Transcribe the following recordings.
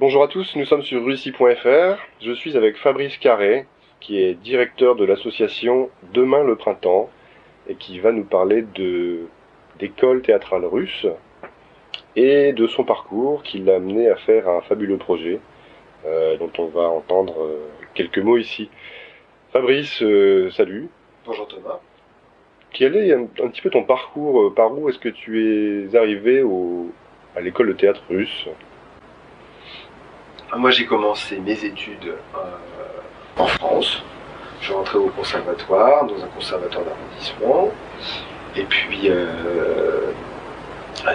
Bonjour à tous, nous sommes sur russie.fr. Je suis avec Fabrice Carré, qui est directeur de l'association Demain le Printemps, et qui va nous parler de d'école théâtrale russe et de son parcours qui l'a amené à faire un fabuleux projet euh, dont on va entendre euh, quelques mots ici. Fabrice, euh, salut. Bonjour Thomas. Quel est un, un petit peu ton parcours Par où est-ce que tu es arrivé au, à l'école de théâtre russe? Moi j'ai commencé mes études euh, en France. Je rentré au conservatoire, dans un conservatoire d'arrondissement. Et puis euh,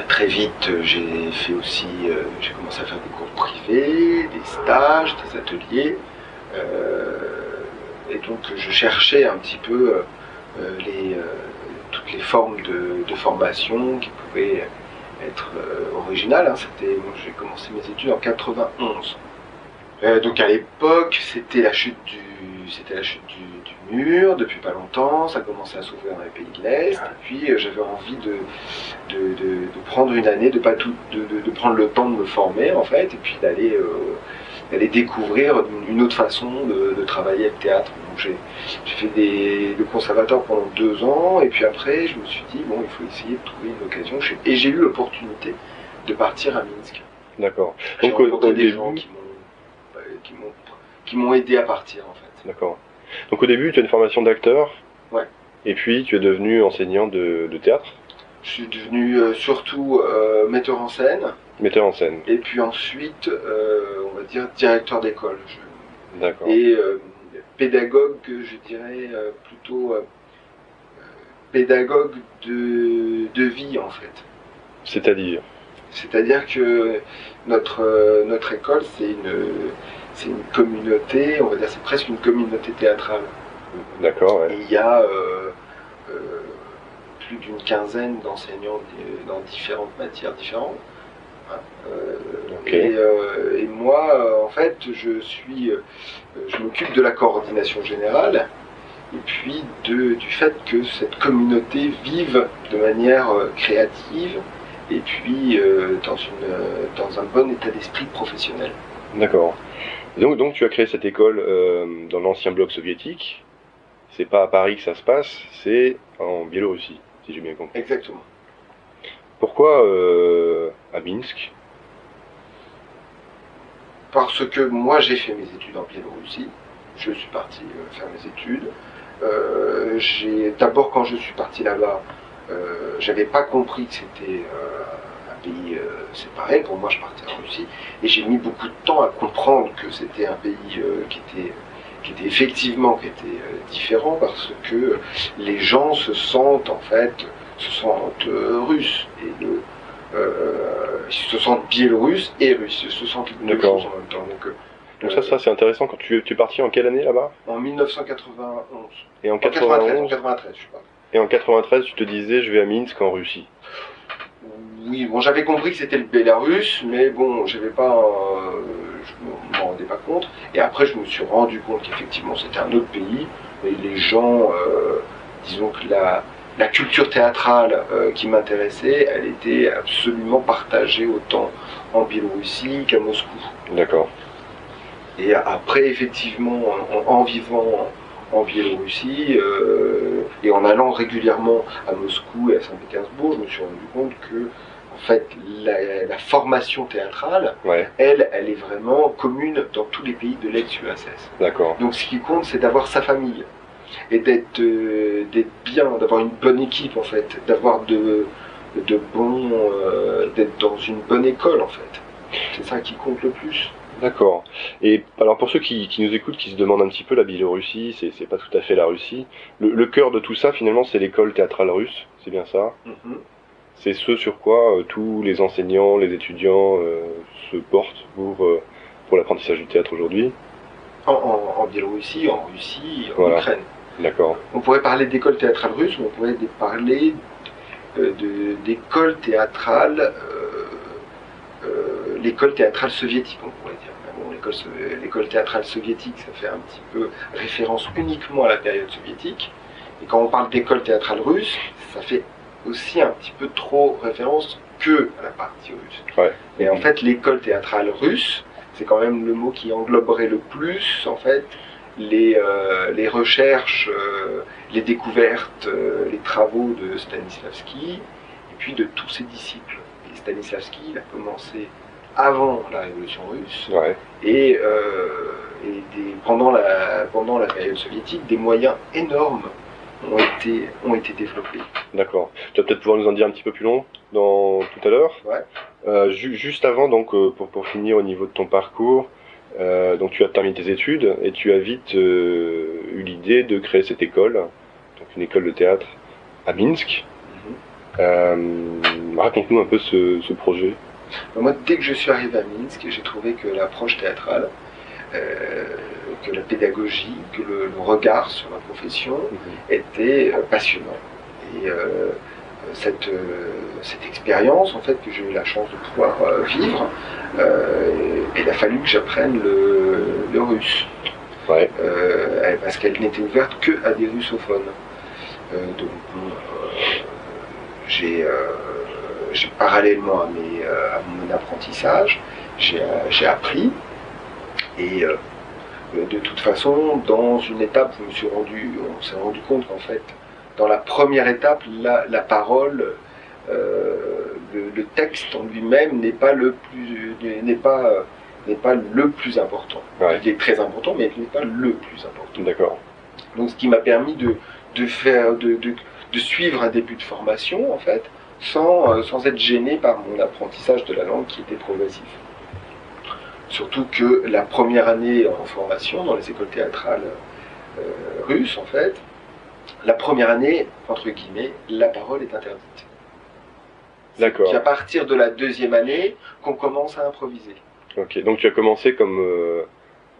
très vite j'ai fait aussi, euh, j'ai commencé à faire des cours privés, des stages, des ateliers. Et donc je cherchais un petit peu toutes les formes de formation qui pouvaient être euh, originales. hein. C'était, j'ai commencé mes études en 91. Euh, donc à l'époque, c'était la chute du, c'était la chute du, mur depuis pas longtemps. Ça commençait à s'ouvrir dans les pays de l'Est. Et puis euh, j'avais envie de, de, de, prendre une année, de pas tout, de, de, prendre le temps de me former en fait, et puis d'aller d'aller découvrir une, autre façon de, de travailler le théâtre. J'ai, fait des, le conservatoire pendant deux ans, et puis après je me suis dit bon, il faut essayer de trouver une occasion. Et j'ai eu l'opportunité de partir à Minsk. D'accord. Donc au, au des début, gens qui m'ont, euh, qui m'ont, qui m'ont aidé à partir en fait. d'accord. Donc au début, tu as une formation d'acteur. Ouais. Et puis tu es devenu enseignant de, de théâtre, Je suis devenu euh, surtout euh, metteur en scène, metteur en scène. et puis ensuite, euh, on va dire directeur d'école. Je- D'accord. et pédagogue, je dirais euh, plutôt euh, euh, pédagogue de, de vie en fait. C'est-à-dire? C'est-à-dire que notre, notre école, c'est une, c'est une communauté, on va dire c'est presque une communauté théâtrale. D'accord, ouais. Il y a euh, euh, plus d'une quinzaine d'enseignants dans différentes matières différentes. Hein, euh, et, et moi, en fait, je suis, euh, je m'occupe de la coordination générale et puis de, du fait que cette communauté vive de manière euh, créative et puis euh, dans, une, dans un bon état d'esprit professionnel. D'accord. Donc, donc tu as créé cette école euh, dans l'ancien bloc soviétique. C'est pas à Paris que ça se passe, c'est en Biélorussie, si j'ai bien compris. Exactement. Pourquoi euh, à Minsk? Parce que moi j'ai fait mes études en Biélorussie, je suis parti euh, faire mes études. Euh, d'abord quand je suis parti là-bas, euh, j'avais pas compris que c'était euh, un pays séparé. Pour moi, je partais en Russie et j'ai mis beaucoup de temps à comprendre que c'était un pays qui était qui était effectivement qui était différent parce que les gens se sentent en fait se sentent russes ils se sentent biélorusses et russes, ils se sentent deux choses en même temps. Donc, euh, Donc ça, ça c'est intéressant. Quand tu, tu es parti en quelle année là-bas? En 1991, Et en en 93, en 91 93, je sais pas. Et en 93, tu te disais, je vais à Minsk en Russie. Oui, bon, j'avais compris que c'était le Bélarus, mais bon, j'avais pas, euh, je m'en rendais pas compte. Et après, je me suis rendu compte qu'effectivement, c'était un autre pays. Et les gens, euh, disons que la, la culture théâtrale euh, qui m'intéressait, elle était absolument partagée autant en Biélorussie qu'à Moscou. D'accord. Et après, effectivement, en, en vivant en Biélorussie euh, et en allant régulièrement à Moscou et à Saint-Pétersbourg, je me suis rendu compte que, en fait, la, la formation théâtrale, Ouais, elle, elle est vraiment commune dans tous les pays de l'ex-URSS. d'accord. Donc, ce qui compte, c'est d'avoir sa famille et d'être euh, d'être bien, d'avoir une bonne équipe, en fait, d'avoir de, de bons, euh, d'être dans une bonne école, en fait. C'est ça qui compte le plus. D'accord. Et alors pour ceux qui, qui nous écoutent, qui se demandent un petit peu la Biélorussie, c'est pas tout à fait la Russie. Le, le cœur de tout ça, finalement, c'est l'école théâtrale russe, c'est bien ça? Mhm. C'est ce sur quoi euh, tous les enseignants, les étudiants euh, se portent pour, euh, pour l'apprentissage du théâtre aujourd'hui? en, en- en Biélorussie, en Russie, en Voilà. Ukraine. D'accord. On pourrait parler d'école théâtrale russe, mais on pourrait parler euh, d'école théâtrale, euh, euh, l'école théâtrale soviétique, on pourrait dire. Bon, l'école théâtrale soviétique, ça fait un petit peu référence uniquement à la période soviétique. Et quand on parle d'école théâtrale russe, ça fait aussi un petit peu trop référence que à la partie russe. Ouais. Et en fait, l'école théâtrale russe, c'est quand même le mot qui engloberait le plus, en fait, les, euh, les recherches, euh, les découvertes, euh, les travaux de Stanislavski, et puis de tous ses disciples. Et Stanislavski, il a commencé avant la révolution russe, Ouais. et, euh, et des- pendant, la, pendant la période soviétique, des moyens énormes ont été, ont été développés. D'accord. Tu vas peut-être pouvoir nous en dire un petit peu plus long dans tout à l'heure. Ouais. Ju- juste avant, donc, pour, pour finir au niveau de ton parcours, euh, donc tu as terminé tes études et tu as vite euh, eu l'idée de créer cette école, donc une école de théâtre à Minsk. Euh, Raconte-nous un peu ce, ce projet. Moi, dès que je suis arrivé à Minsk, j'ai trouvé que l'approche théâtrale, que la pédagogie, que le, le regard sur la profession était euh, passionnant. Et cette, euh, cette expérience, en fait, que j'ai eu la chance de pouvoir euh, vivre, euh, il a fallu que j'apprenne le, le russe. Ouais. Parce qu'elle n'était ouverte que à des russophones. Donc, j'ai, parallèlement à, mes, à mon apprentissage, j'ai, appris. Et euh, de toute façon, dans une étape, je me suis rendu, on s'est rendu compte qu'en fait, dans la première étape, la, la parole, euh, le, le texte en lui-même n'est pas le plus, n'est pas, n'est pas le plus important. Ouais. Il est très important, mais il n'est pas le plus important. D'accord. Donc, ce qui m'a permis de, de faire, de, de, de suivre un début de formation, en fait, sans, sans être gêné par mon apprentissage de la langue qui était progressif. Surtout que la première année en formation dans les écoles théâtrales euh, russes, en fait, la première année, entre guillemets, la parole est interdite. D'accord. C'est à partir de la deuxième année qu'on commence à improviser. Ok. Donc tu as commencé comme euh,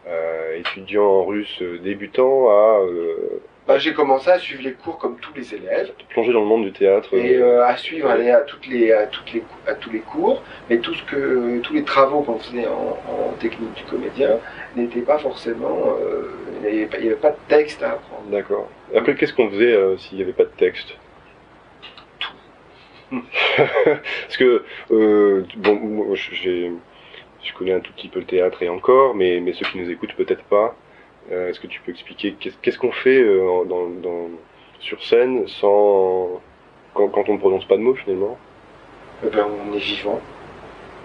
euh, étudiant en russe euh, débutant à euh, Bah, j'ai commencé à suivre les cours comme tous les élèves. te plonger dans le monde du théâtre. et à suivre à toutes les à toutes les à tous les cours mais tout ce que tous les travaux qu'on faisait en, en technique du comédien n'étaient pas forcément euh, il n'y avait, pas- avait de texte à apprendre D'accord. Après, qu'est-ce qu'on faisait euh, s'il n'y avait pas de texte? Tout. Parce que, euh, bon, moi, j'ai, je connais un tout petit peu le théâtre et encore, mais, mais ceux qui nous écoutent peut-être pas. Euh, Est-ce que tu peux expliquer qu'est-ce qu'on fait euh, dans, dans, sur scène sans quand, quand on ne prononce pas de mots finalement? Eh ben, on est vivant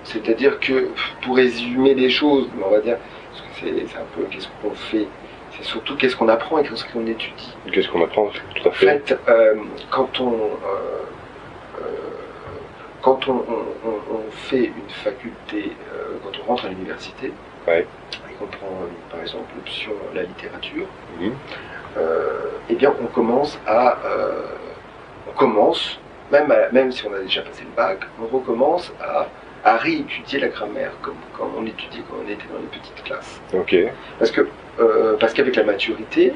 c'est à dire que pour résumer les choses on va dire c'est un peu qu'est-ce qu'on fait c'est surtout qu'est-ce qu'on apprend et qu'est-ce qu'on étudie Qu'est-ce qu'on apprend Tout à En fait. fait, euh, quand on, euh, euh, quand on, on- on- on fait une faculté, euh, quand on rentre à l'université, Ouais. et qu'on prend par exemple l'option la littérature, Mhm. eh bien on commence à, on commence, même, à- même si on a déjà passé le bac, on recommence à, à réétudier la grammaire comme, comme on étudiait quand on était dans les petites classes. Parce que euh, parce qu'avec la maturité,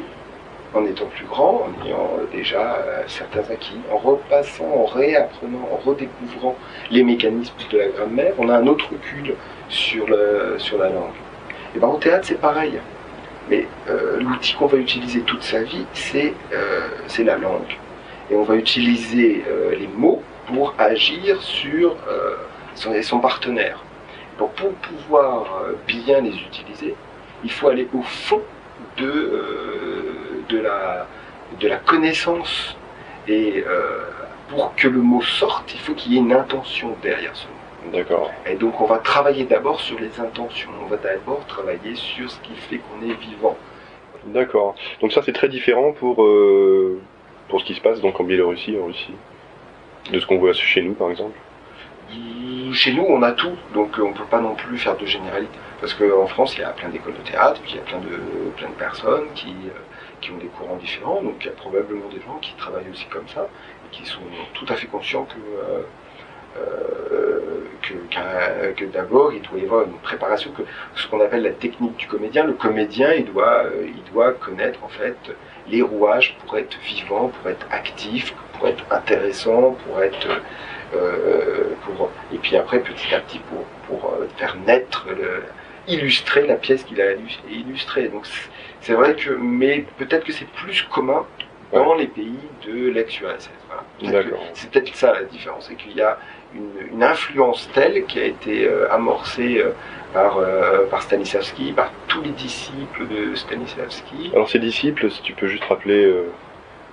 en étant plus grand, en ayant déjà euh, certains acquis, en repassant, en réapprenant, en redécouvrant les mécanismes de la grammaire, on a un autre recul sur, le, sur la langue. Et ben, au théâtre, c'est pareil. Mais euh, l'outil qu'on va utiliser toute sa vie, c'est c'est la langue. Et on va utiliser les mots pour agir sur euh, son, partenaire. Donc pour pouvoir euh, bien les utiliser, il faut aller au fond de, euh, de, la, de la connaissance. Et euh, pour que le mot sorte, il faut qu'il y ait une intention derrière ce mot. D'accord. Et donc on va travailler d'abord sur les intentions. On va d'abord travailler sur ce qui fait qu'on est vivant. D'accord. Donc ça c'est très différent pour euh, pour ce qui se passe donc en Biélorussie, en Russie, de ce qu'on voit chez nous par exemple? Chez nous, on a tout, donc euh, on ne peut pas non plus faire de généralité. Parce qu'en France, il y a plein d'écoles de théâtre, puis il y a plein de, plein de personnes qui, euh, qui ont des courants différents, donc il y a probablement des gens qui travaillent aussi comme ça, et qui sont tout à fait conscients que, euh, que, d'abord, il doit y avoir une préparation, que ce qu'on appelle la technique du comédien. Le comédien, il doit, il doit connaître en fait les rouages pour être vivant, pour être actif, pour être intéressant, pour être pour, et puis après, petit à petit, pour, pour euh, faire naître, le, illustrer la pièce qu'il a illu- illustrée. Donc c'est- vrai que, mais peut-être que c'est plus commun dans les pays de l'ex-URSS. Voilà. C'est peut-être ça la différence, c'est qu'il y a une, influence telle qui a été amorcée par, par Stanislavski, par tous les disciples de Stanislavski. Alors ces disciples, si tu peux juste rappeler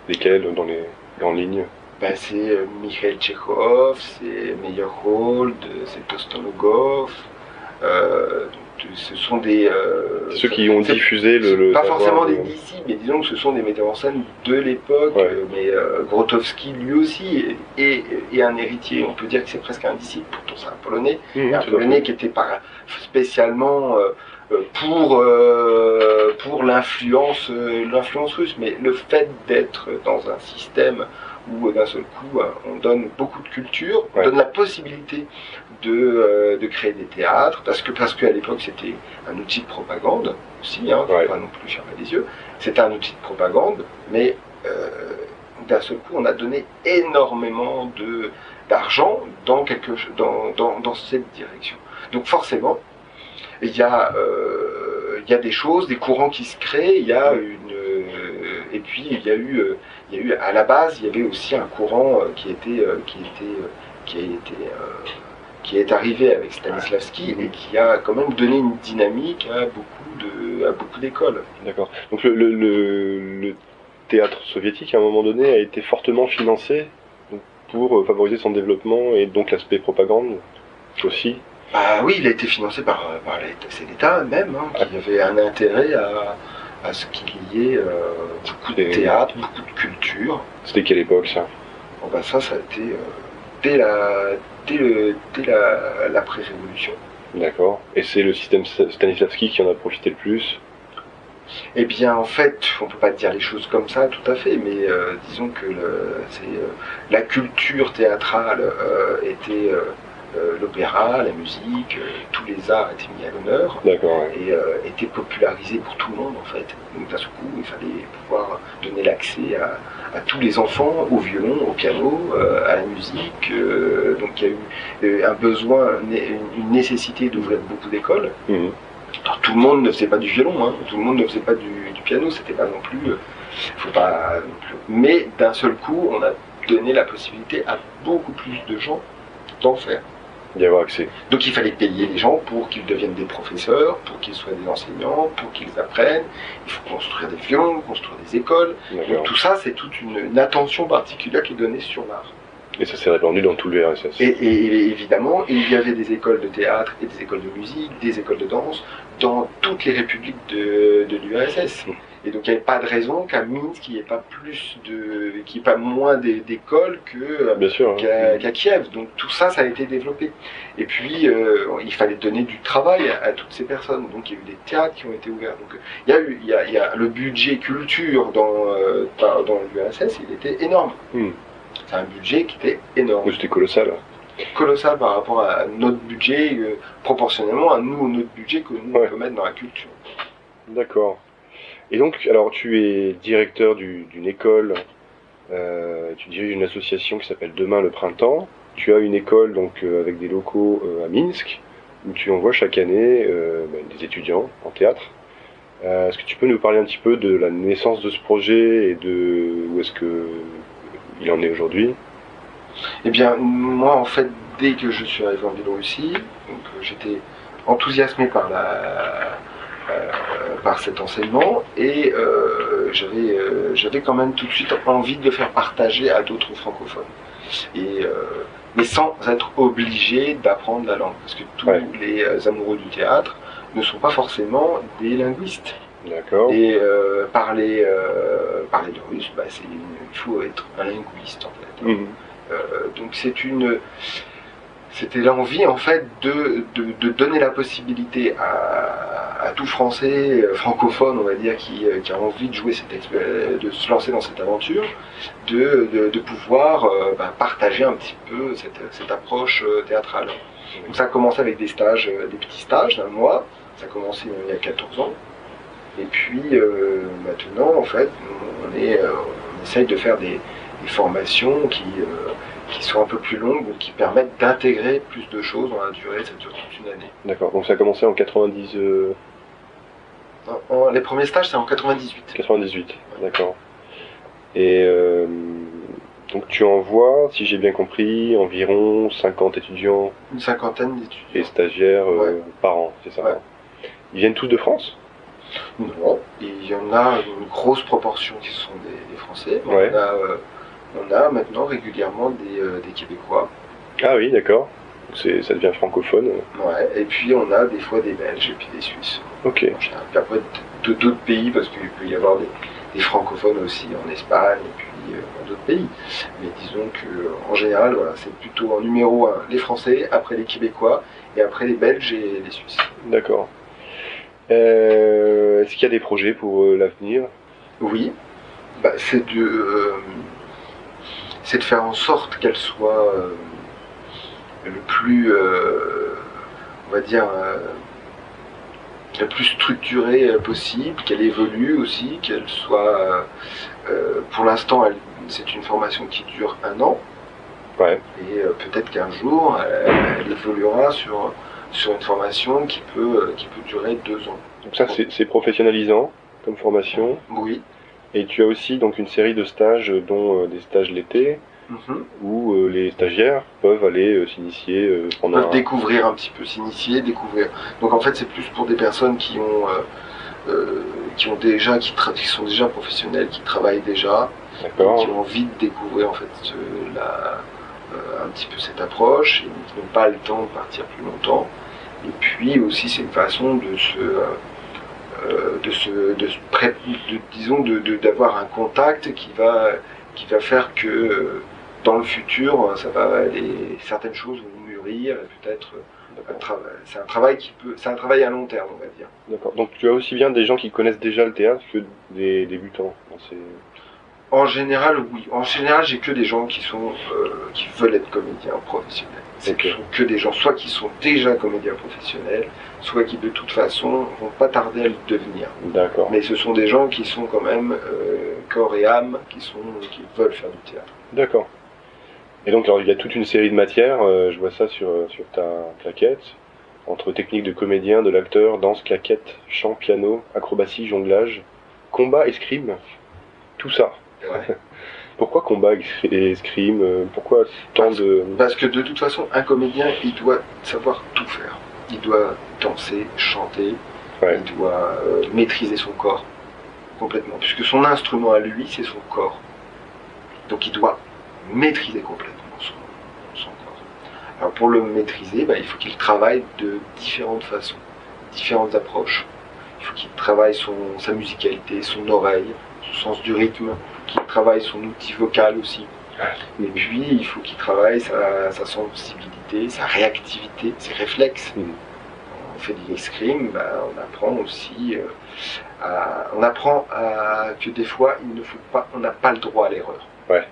lesquels dans les grandes lignes ben, c'est Mikhail Tchekhov, c'est Meyerhold, c'est Tostonogov. Euh, ce sont des. Euh, ceux qui ont diffusé le. pas forcément des disciples, mais disons que ce sont des metteurs en scène de l'époque. Mais euh, Grotowski, lui aussi, est, un héritier. On peut dire que c'est presque un disciple, pourtant c'est un Polonais. Mmh, un Polonais qui était pas spécialement. pour, pour l'influence l'influence russe, mais le fait d'être dans un système où d'un seul coup on donne beaucoup de culture, on donne la possibilité de, euh, de, créer des théâtres, parce que parce qu'à l'époque c'était un outil de propagande aussi, hein, faut pas non plus fermer les yeux, c'était un outil de propagande, mais euh, d'un seul coup on a donné énormément de d'argent dans quelque dans, dans, dans, cette direction. Donc forcément, il y a euh, il y a des choses, des courants qui se créent, il y a une et puis il y a eu il y a eu à la base il y avait aussi un courant qui était qui était qui a été qui est arrivé avec Stanislavski et qui a quand même donné une dynamique à beaucoup de à beaucoup d'écoles. D'accord. Donc le, le, théâtre soviétique à un moment donné a été fortement financé pour euh, favoriser son développement et donc l'aspect propagande aussi. Bah oui, il a été financé par, euh, par c'est l'État même hein, qui avait un intérêt à, à ce qu'il y ait euh, beaucoup de théâtre, beaucoup de culture. C'était quelle époque ça? Bon, bah Ça, ça a été dès la dès, l'après-révolution. D'accord. Et c'est le système Stanislavski qui en a profité le plus? Eh bien, en fait, on peut pas dire les choses comme ça, tout à fait, mais euh, disons que le, euh, la culture théâtrale euh, était euh, l'opéra, la musique, euh, tous les arts étaient mis à l'honneur et euh, étaient popularisés pour tout le monde en fait. Donc d'un coup, il fallait pouvoir donner l'accès à, tous les enfants au violon, au piano, à la musique. donc il y a eu un besoin, une nécessité d'ouvrir beaucoup d'écoles. Mmh. tout le monde ne faisait pas du violon, hein. tout le monde ne faisait pas du, du piano, c'était pas non plus, faut pas Mais d'un seul coup, on a donné la possibilité à beaucoup plus de gens d'en faire avoir accès. Donc il fallait payer les gens pour qu'ils deviennent des professeurs, pour qu'ils soient des enseignants, pour qu'ils apprennent. Il faut construire des violons, construire des écoles. Donc tout ça, c'est toute une, attention particulière qui est donnée sur l'art. Et ça s'est répandu dans tout l'URSS. Et, et, évidemment, il y avait des écoles de théâtre et des écoles de musique, des écoles de danse dans toutes les républiques de, de l'URSS. Et donc il n'y avait pas de raison qu'à Minsk, il n'y ait pas plus de, qu'il ait pas moins d'écoles que hein. qu'à Kiev. Donc tout ça, ça a été développé. Et puis euh, il fallait donner du travail à, toutes ces personnes. Donc il y a eu des théâtres qui ont été ouverts. Donc il y a eu, il y a, il y a le budget culture dans euh, dans l'URSS, il était énorme. Hmm. C'est un budget qui était énorme. C'était colossal colossal par rapport à notre budget, euh, proportionnellement à nous, notre budget que nous on peut mettre dans la culture. D'accord. Et donc, alors tu es directeur d'une école, euh, tu diriges une association qui s'appelle Demain le Printemps. Tu as une école donc euh, avec des locaux euh, à Minsk où tu envoies chaque année ben, des étudiants en théâtre. Est-ce que tu peux nous parler un petit peu de la naissance de ce projet et de où est-ce que il en est aujourd'hui? Eh bien, moi en fait, dès que je suis arrivé en Biélorussie, j'étais enthousiasmé par la par cet enseignement et euh, j'avais euh, j'avais quand même tout de suite envie de le faire partager à d'autres francophones et mais sans être obligé d'apprendre la langue parce que tous les amoureux du théâtre ne sont pas forcément des linguistes D'accord. Et parler, parler de russe, bah, il faut être un linguiste en fait. Mhm. donc c'est une, c'était l'envie en fait de, de, donner la possibilité à, à, tout Français euh, francophone, on va dire, qui, euh, qui a envie de jouer cette de se lancer dans cette aventure, de, de pouvoir euh, bah, partager un petit peu cette, cette approche théâtrale. Donc ça a commencé avec des stages, des petits stages d'un mois. Ça a commencé il y a 14 ans. Et puis maintenant, en fait, on, est, on essaye de faire des, formations qui qui sont un peu plus longues ou qui permettent d'intégrer plus de choses dans la durée, ça dure toute une année. D'accord, donc ça a commencé en 90 euh... Les premiers stages, c'est en 98. 98, d'accord. Et euh, Donc tu envoies, si j'ai bien compris, environ 50 étudiants Une cinquantaine et d'étudiants. stagiaires euh, par an, c'est ça Ouais. hein Ils viennent tous de France? Non. Il y en a une grosse proportion qui sont des, des Français. mais Ouais. On, a, euh, on a maintenant régulièrement des, des Québécois. Ah oui, d'accord. Ça devient francophone. Ouais. Et puis on a des fois des Belges et puis des Suisses. Ok, En général. Puis après d'autres pays, parce qu'il peut y avoir des, des francophones aussi en Espagne et puis euh, dans d'autres pays. Mais disons que en général, voilà, c'est plutôt en numéro un les Français, après les Québécois et après les Belges et les Suisses. d'accord. Euh, Est-ce qu'il y a des projets pour euh, l'avenir? Oui, bah, c'est de, c'est de faire en sorte qu'elle soit le plus, euh, on va dire, euh, le plus structurée euh, possible, qu'elle évolue aussi, qu'elle soit, euh, pour l'instant, c'est une formation qui dure un an, Ouais. et peut-être qu'un jour, elle, elle évoluera sur, sur une formation qui peut, qui peut durer deux ans. Donc ça, c'est professionnalisant comme formation. Oui. Et tu as aussi donc une série de stages, dont des stages l'été, Mhm. où euh, les stagiaires peuvent aller euh, s'initier euh, pendant peuvent un- découvrir un petit peu, s'initier, découvrir. Donc en fait, c'est plus pour des personnes qui ont, euh, euh, qui ont déjà, qui, sont déjà professionnels, qui travaillent déjà, qui ont envie de découvrir en fait la, un petit peu cette approche, et qui n'ont pas le temps de partir plus longtemps. Et puis aussi, c'est une façon de se, de se, de se pré- de- disons, de, de- d'avoir un contact qui va, qui va faire que dans le futur, ça va, les, certaines choses vont mûrir, et peut-être travail. C'est un travail qui peut, c'est un travail à long terme, on va dire. D'accord. Donc tu as aussi bien des gens qui connaissent déjà le théâtre que des débutants. En général, oui. En général, j'ai que des gens qui sont, euh, qui veulent être comédiens professionnels. C'est Ok. sont que des gens, soit qui sont déjà comédiens professionnels, soit qui de toute façon vont pas tarder à le devenir. D'accord. Mais ce sont des gens qui sont quand même euh, corps et âme, qui sont, qui veulent faire du théâtre. D'accord. Et donc alors, il y a toute une série de matières. euh, je vois ça sur euh, sur ta plaquette. Entre technique de comédien, de l'acteur, danse, claquette, chant, piano, acrobatie, jonglage, combat, escrime, tout ça. Ouais. Pourquoi combat et escrime euh, Pourquoi tant Parce- de Parce que de toute façon, un comédien, il doit savoir tout faire. Il doit danser, chanter, Ouais. il doit euh, maîtriser son corps complètement. Puisque son instrument à lui, c'est son corps. Donc il doit maîtriser complètement son, son corps. Alors pour le maîtriser, bah, il faut qu'il travaille de différentes façons, différentes approches. Il faut qu'il travaille son, sa musicalité, son oreille, son sens du rythme, qu'il travaille son outil vocal aussi. Et puis, il faut qu'il travaille sa, sa sensibilité, sa réactivité, ses réflexes. Mhm. On fait des escrimes, ben, on apprend aussi euh, à, on apprend à, que des fois, il ne faut pas, on n'a pas le droit à l'erreur. Ouais.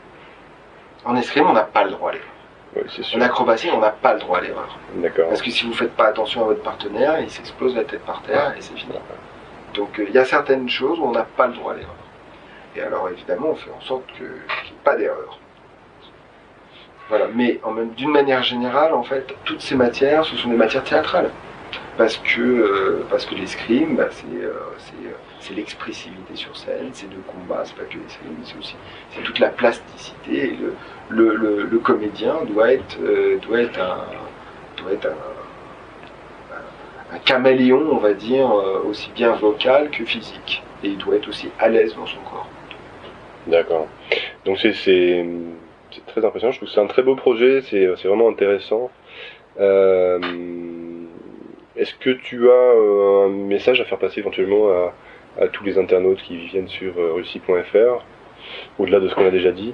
En escrime, on n'a pas le droit à l'erreur. En acrobatie, on n'a pas le droit à l'erreur. Parce que si vous ne faites pas attention à votre partenaire, il s'explose la tête par terre et c'est fini. Donc euh, il y a certaines choses où on n'a pas le droit à l'erreur. Et alors évidemment, on fait en sorte que- qu'il n'y ait pas d'erreur. Voilà, mais en même d'une manière générale, en fait, toutes ces matières, ce sont des matières théâtrales. Parce que, euh, parce que l'escrime, bah, c'est euh, euh, c'est l'expressivité sur scène, c'est le combat, c'est pas que l'escrime, c'est aussi c'est toute la plasticité. Le, comédien doit être, euh, doit être un, doit être un, caméléon, on va dire, aussi bien vocal que physique. Et il doit être aussi à l'aise dans son corps. D'accord. Donc c'est c'est c'est très impressionnant. Je trouve que c'est un très beau projet. C'est c'est vraiment intéressant. Euh, Est-ce que tu as euh, un message à faire passer éventuellement à, à tous les internautes qui viennent sur euh, russie.fr au-delà de ce qu'on a déjà dit?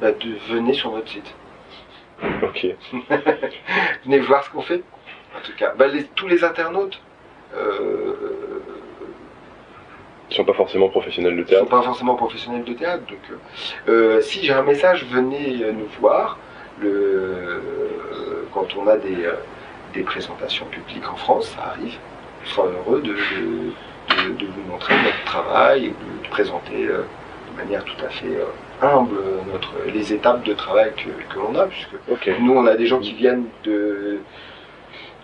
Bah, de, venez sur notre site. Ok. Venez voir ce qu'on fait. En tout cas, bah, les- tous les internautes euh, Ils sont pas forcément professionnels de ne sont théâtre. pas forcément professionnels de théâtre. Donc, euh, si j'ai un message, venez nous voir. Le, euh, quand on a des, des présentations publiques en France, ça arrive. On sera heureux de, de, de- de vous montrer notre travail et de, présenter euh, de manière tout à fait euh, humble notre, les étapes de travail que, que l'on a, puisque Ok. nous, on a des gens qui viennent de,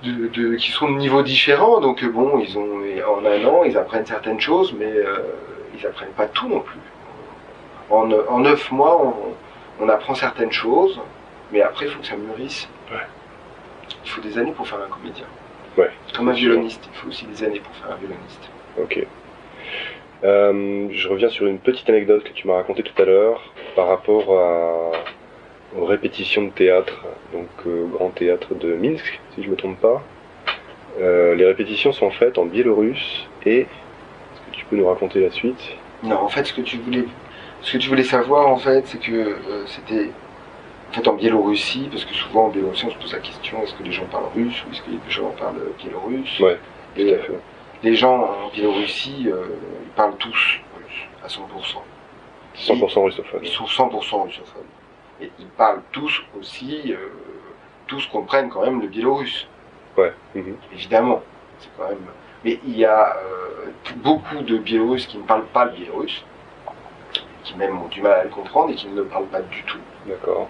de, de- qui sont de niveaux différents, donc euh, bon, ils ont en un an, ils apprennent certaines choses, mais euh, ils apprennent pas tout non plus. En, en neuf mois, on, on apprend certaines choses, mais après, il faut que ça mûrisse. Ouais. Il faut des années pour faire un comédien. Ouais. Comme un violoniste, il faut aussi des années pour faire un violoniste. Ok. Euh, je reviens sur une petite anecdote que tu m'as racontée tout à l'heure par rapport à- aux répétitions de théâtre, donc euh, au Grand Théâtre de Minsk, si je me trompe pas. Euh, les répétitions sont faites en biélorusse et est-ce que tu peux nous raconter la suite? Non, en fait, ce que tu voulais, ce que tu voulais savoir, en fait, c'est que c'était en fait en Biélorussie, parce que souvent en Biélorussie, on se pose la question est-ce que les gens parlent russe ou est-ce que les gens parlent biélorusse? Ouais, Et les gens en Biélorussie, euh, ils parlent tous russe à 100%. 100% russophone. Ils sont 100% russophones. Et ils parlent tous aussi, euh, tous comprennent quand même le biélorusse, Ouais. mhm. évidemment. C'est quand même. Mais il y a euh, beaucoup de Biélorusses qui ne parlent pas le biélorusse, qui même ont du mal à le comprendre et qui ne le parlent pas du tout. D'accord.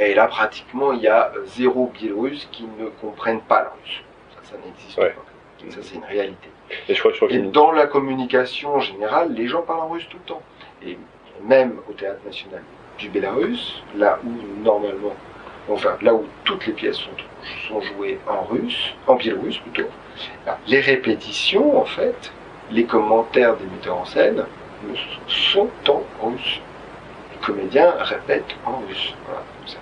Et là, pratiquement, il y a euh, zéro Biélorusses qui ne comprennent pas le russe. Ça, ça n'existe Ouais. pas. Ça, c'est une réalité. Et je crois, je crois Et qu'il dans la communication en général, les gens parlent en russe tout le temps. Et même au théâtre national du Bélarus, là où normalement, enfin là où toutes les pièces sont, sont jouées en russe, en biélorusse plutôt, là, les répétitions en fait, les commentaires des metteurs en scène ne sont en russe. Les comédiens répètent en russe. Voilà, comme ça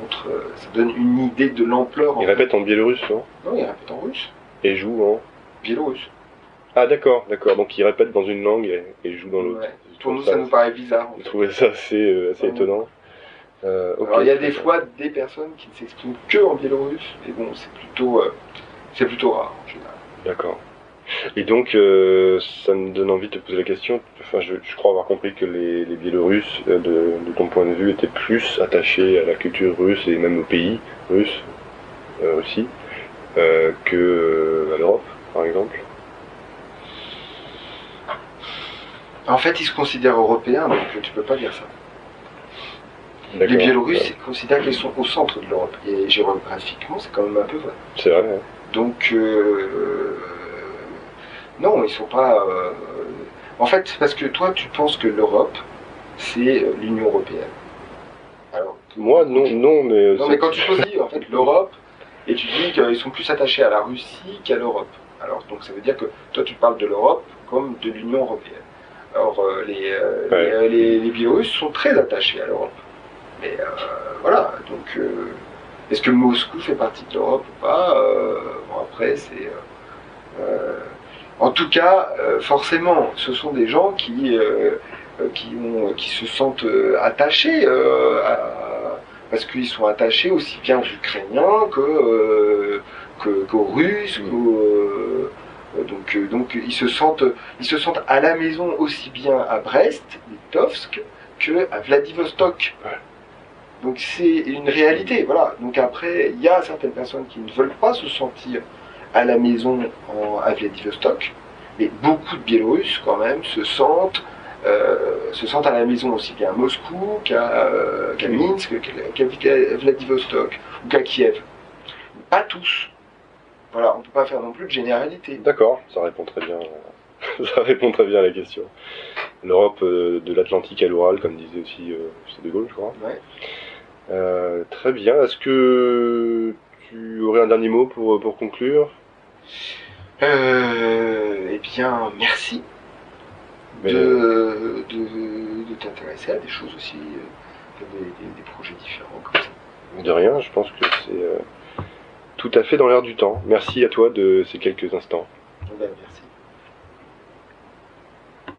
montre, euh, ça donne une idée de l'ampleur. en il répète en biélorusse, non? Non, ils répètent en russe, Et joue en. biélorusse. Ah d'accord, d'accord. Donc il répète dans une langue et, et joue dans l'autre. Ouais. Pour nous, ça ça- nous paraît bizarre. fait. trouvé ça assez, euh, assez Ouais. étonnant? Euh. Alors il y a des fois des personnes qui ne s'expriment que en biélorusse, mais bon, c'est plutôt, euh, c'est plutôt rare en général. D'accord. Et donc, euh, ça me donne envie de te poser la question. Enfin, je, je crois avoir compris que les, les Biélorusses, euh, de, de ton point de vue, étaient plus attachés à la culture russe et même au pays russe euh, aussi euh, que à l'Europe, par exemple. En fait, ils se considèrent européens, donc tu peux pas dire ça. Les. Biélorusses considèrent qu'ils sont au centre de l'Europe, et géographiquement, c'est quand même un peu vrai. C'est vrai. Donc, euh, non, ils sont pas. euh, En fait, c'est parce que toi, tu penses que l'Europe, c'est euh, l'Union européenne. Alors, Moi, non, non, mais. euh, Non, mais quand tu choisis en fait l'Europe et tu dis qu'ils sont plus attachés à la Russie qu'à l'Europe. Alors donc ça veut dire que toi tu parles de l'Europe comme de l'Union européenne. Alors euh, les, euh, Ouais. les, les, les Biélorusses sont très attachés à l'Europe. Mais euh, voilà, donc est-ce que Moscou fait partie de l'Europe ou pas Bon après c'est. En tout cas, euh, forcément, ce sont des gens qui, euh, euh, qui, ont, qui se sentent attachés à, parce qu'ils sont attachés aussi bien aux Ukrainiens que, que- qu'aux Russes, Mm. qu'aux, donc, donc ils se sentent ils se sentent à la maison aussi bien à Brest, Litovsk, que à Vladivostok. Donc c'est une réalité, voilà. Donc après, il y a certaines personnes qui ne veulent pas se sentir à la maison en, à Vladivostok, mais beaucoup de Biélorusses quand même se sentent euh, se sentent à la maison aussi bien à Moscou qu'à euh, Minsk, qu'à Vladivostok ou qu'à Kiev. Pas tous. Voilà, on peut pas faire non plus de généralité. D'accord, ça répond très bien. ça répond très bien à la question. L'Europe euh, de l'Atlantique à l'Oural, comme disait aussi De Gaulle, je crois. Ouais. Très bien. Est-ce que tu aurais un dernier mot pour, pour conclure? Euh, eh bien, merci Mais, de, de, de t'intéresser à des choses aussi, euh, des, des- des projets différents comme ça. De rien, je pense que c'est euh, tout à fait dans l'air du temps. Merci à toi de ces quelques instants. Ben, merci.